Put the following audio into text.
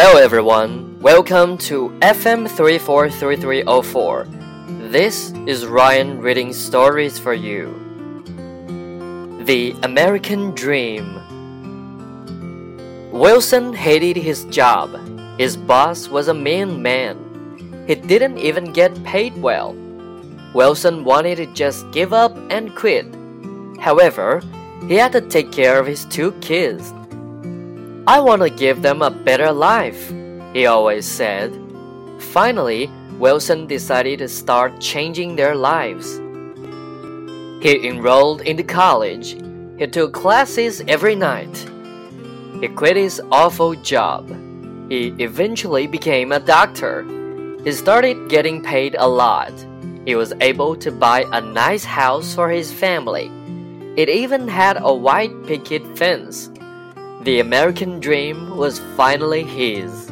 everyone. Welcome to FM 343304. This is Ryan reading stories for you. The American Dream. Wilson hated his job. His boss was a mean man. He didn't even get paid well. Wilson wanted to just give up and quit. However, he had to take care of his two kids. I want to give them a better life, he always said. Finally, Wilson decided to start changing their lives. He enrolled into college. He took classes every night. He quit his awful job. He eventually became a doctor. He started getting paid a lot. He was able to buy a nice house for his family. It even had a white picket fence. The American dream was finally his.